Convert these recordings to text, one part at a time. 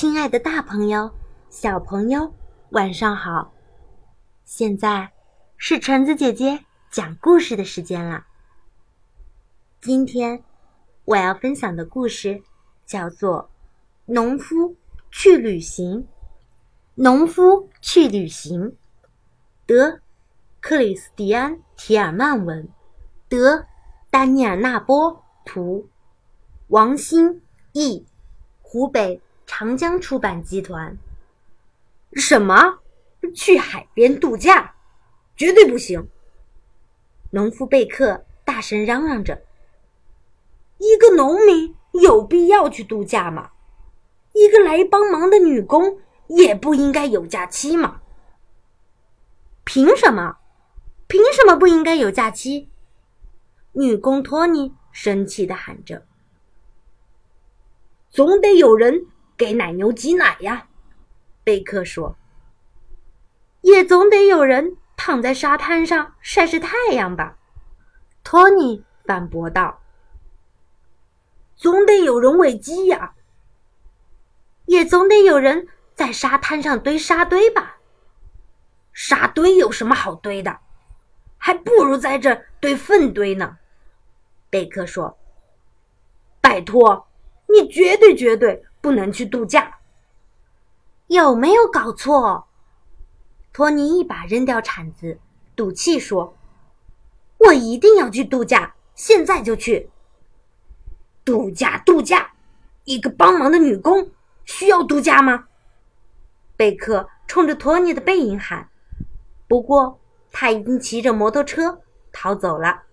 亲爱的，大朋友、小朋友，晚上好！现在是橙子姐姐讲故事的时间了。今天我要分享的故事叫做《农夫去旅行》。农夫去旅行，德克里斯蒂安·提尔曼文，德丹尼尔·纳波图，王新译，湖北。长江出版集团。什么？去海边度假？绝对不行！农夫贝克大声嚷嚷着：“一个农民有必要去度假吗？一个来帮忙的女工也不应该有假期吗？凭什么？凭什么不应该有假期？”女工托尼生气的喊着：“总得有人。”给奶牛挤奶呀，贝克说。也总得有人躺在沙滩上晒晒太阳吧，托尼反驳道。总得有人喂鸡呀，也总得有人在沙滩上堆沙堆吧。沙堆有什么好堆的？还不如在这堆粪堆呢，贝克说。拜托，你绝对绝对。不能去度假，有没有搞错？托尼一把扔掉铲子，赌气说：“我一定要去度假，现在就去。”度假，度假！一个帮忙的女工需要度假吗？贝克冲着托尼的背影喊。不过他已经骑着摩托车逃走了。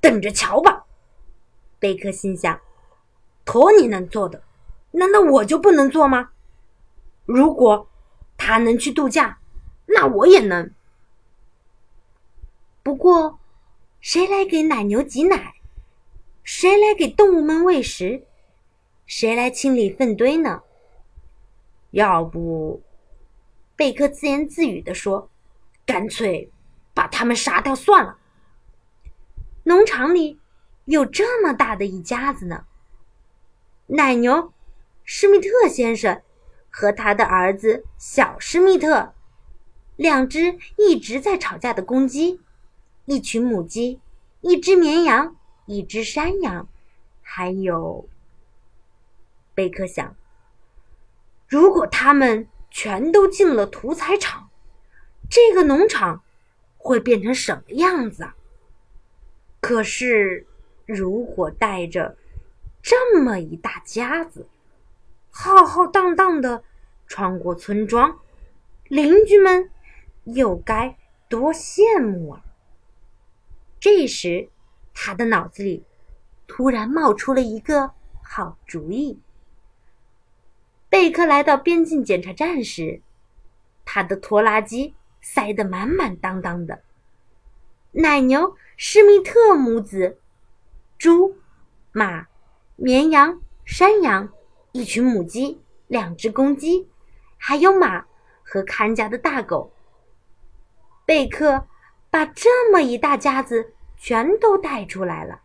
等着瞧吧，贝克心想。托尼能做的，难道我就不能做吗？如果他能去度假，那我也能。不过，谁来给奶牛挤奶？谁来给动物们喂食？谁来清理粪堆呢？要不，贝克自言自语地说：“干脆把他们杀掉算了。”农场里有这么大的一家子呢。奶牛施密特先生和他的儿子小施密特，两只一直在吵架的公鸡，一群母鸡，一只绵羊，一只山羊，还有贝克想：如果他们全都进了屠宰场，这个农场会变成什么样子啊？可是，如果带着……这么一大家子，浩浩荡荡的穿过村庄，邻居们又该多羡慕啊！这时，他的脑子里突然冒出了一个好主意。贝克来到边境检查站时，他的拖拉机塞得满满当当的。奶牛施密特母子，猪，马。绵羊、山羊，一群母鸡，两只公鸡，还有马和看家的大狗。贝克把这么一大家子全都带出来了。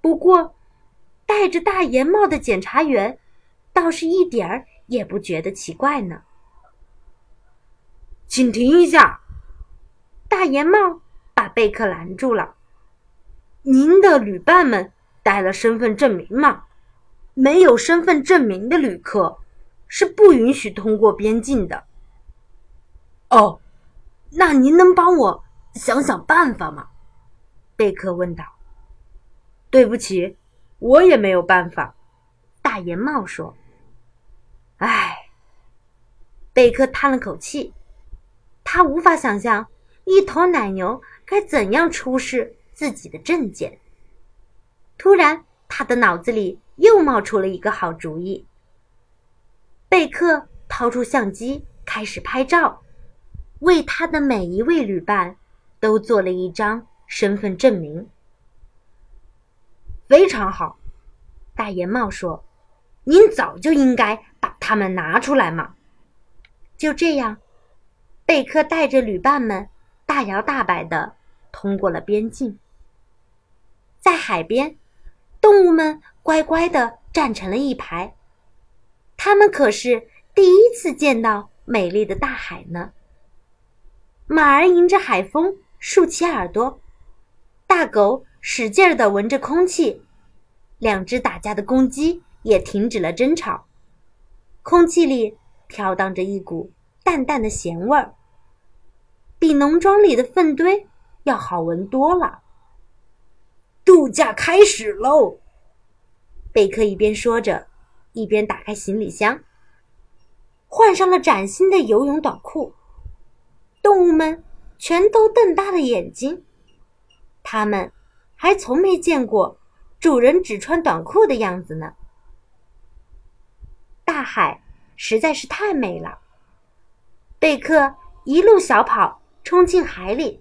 不过，戴着大檐帽的检察员倒是一点儿也不觉得奇怪呢。请停一下！大檐帽把贝克拦住了。您的旅伴们。带了身份证明吗？没有身份证明的旅客是不允许通过边境的。哦，那您能帮我想想办法吗？贝克问道。对不起，我也没有办法。大檐帽说。唉，贝克叹了口气，他无法想象一头奶牛该怎样出示自己的证件。突然，他的脑子里又冒出了一个好主意。贝克掏出相机，开始拍照，为他的每一位旅伴都做了一张身份证明。非常好，大檐帽说：“您早就应该把他们拿出来嘛。”就这样，贝克带着旅伴们大摇大摆的通过了边境，在海边。动物们乖乖的站成了一排，他们可是第一次见到美丽的大海呢。马儿迎着海风竖起耳朵，大狗使劲儿地闻着空气，两只打架的公鸡也停止了争吵，空气里飘荡着一股淡淡的咸味儿，比农庄里的粪堆要好闻多了。度假开始喽！贝克一边说着，一边打开行李箱，换上了崭新的游泳短裤。动物们全都瞪大了眼睛，他们还从没见过主人只穿短裤的样子呢。大海实在是太美了，贝克一路小跑冲进海里，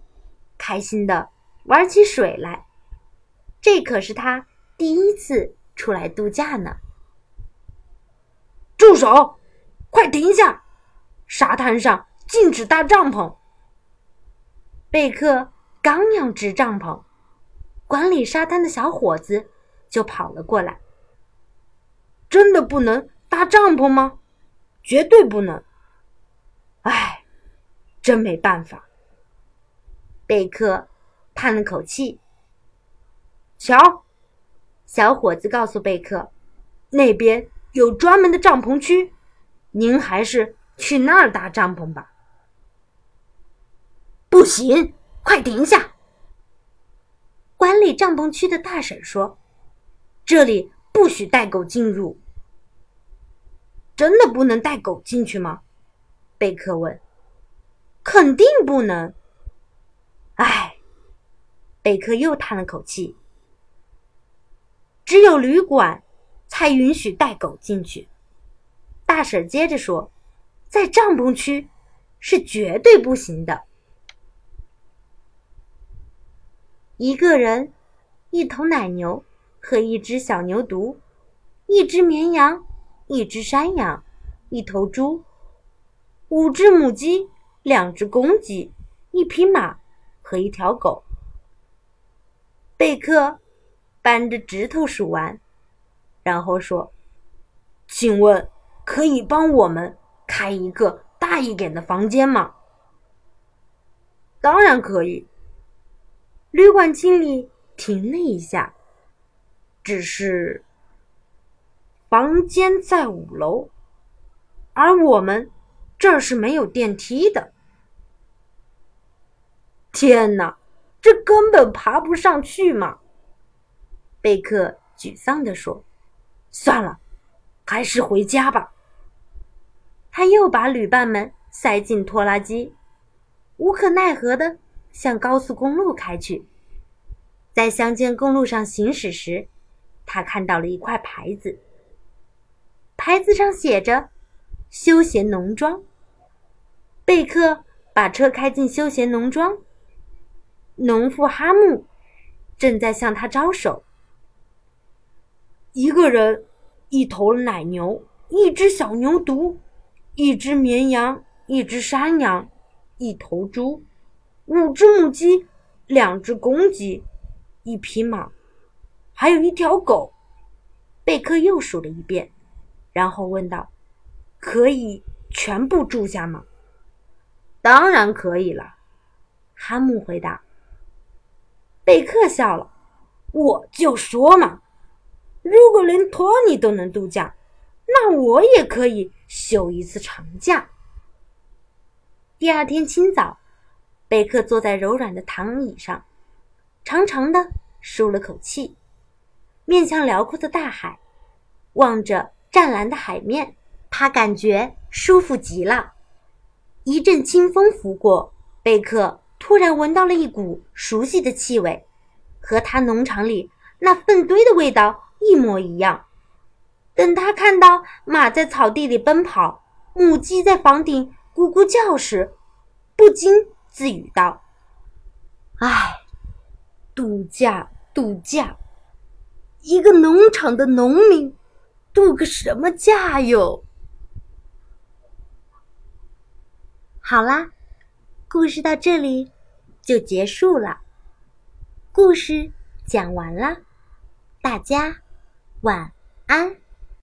开心的玩起水来。这可是他第一次出来度假呢。住手！快停下！沙滩上。禁止搭帐篷。贝克刚要支帐篷，管理沙滩的小伙子就跑了过来。真的不能搭帐篷吗？绝对不能！哎，真没办法。贝克叹了口气。瞧，小伙子告诉贝克，那边有专门的帐篷区，您还是去那儿搭帐篷吧。不行，快停下！管理帐篷区的大婶说：“这里不许带狗进入。”真的不能带狗进去吗？贝克问。“肯定不能。”唉，贝克又叹了口气。只有旅馆才允许带狗进去。大婶接着说：“在帐篷区是绝对不行的。”一个人，一头奶牛和一只小牛犊，一只绵羊，一只山羊，一头猪，五只母鸡，两只公鸡，一匹马和一条狗。贝克扳着指头数完，然后说：“请问，可以帮我们开一个大一点的房间吗？”“当然可以。”旅馆经理停了一下，只是房间在五楼，而我们这儿是没有电梯的。天哪，这根本爬不上去嘛！贝克沮丧地说：“算了，还是回家吧。”他又把旅伴们塞进拖拉机，无可奈何的。向高速公路开去，在乡间公路上行驶时，他看到了一块牌子。牌子上写着“休闲农庄”。贝克把车开进休闲农庄，农妇哈木正在向他招手。一个人，一头奶牛，一只小牛犊，一只绵羊，一只山羊，一头猪。五只母鸡，两只公鸡，一匹马，还有一条狗。贝克又数了一遍，然后问道：“可以全部住下吗？”“当然可以了。”哈姆回答。贝克笑了：“我就说嘛，如果连托尼都能度假，那我也可以休一次长假。”第二天清早。贝克坐在柔软的躺椅上，长长的舒了口气，面向辽阔的大海，望着湛蓝的海面，他感觉舒服极了。一阵清风拂过，贝克突然闻到了一股熟悉的气味，和他农场里那粪堆的味道一模一样。等他看到马在草地里奔跑，母鸡在房顶咕咕叫时，不禁。自语道：“唉，度假，度假，一个农场的农民，度个什么假哟？”好啦，故事到这里就结束了。故事讲完了，大家晚安。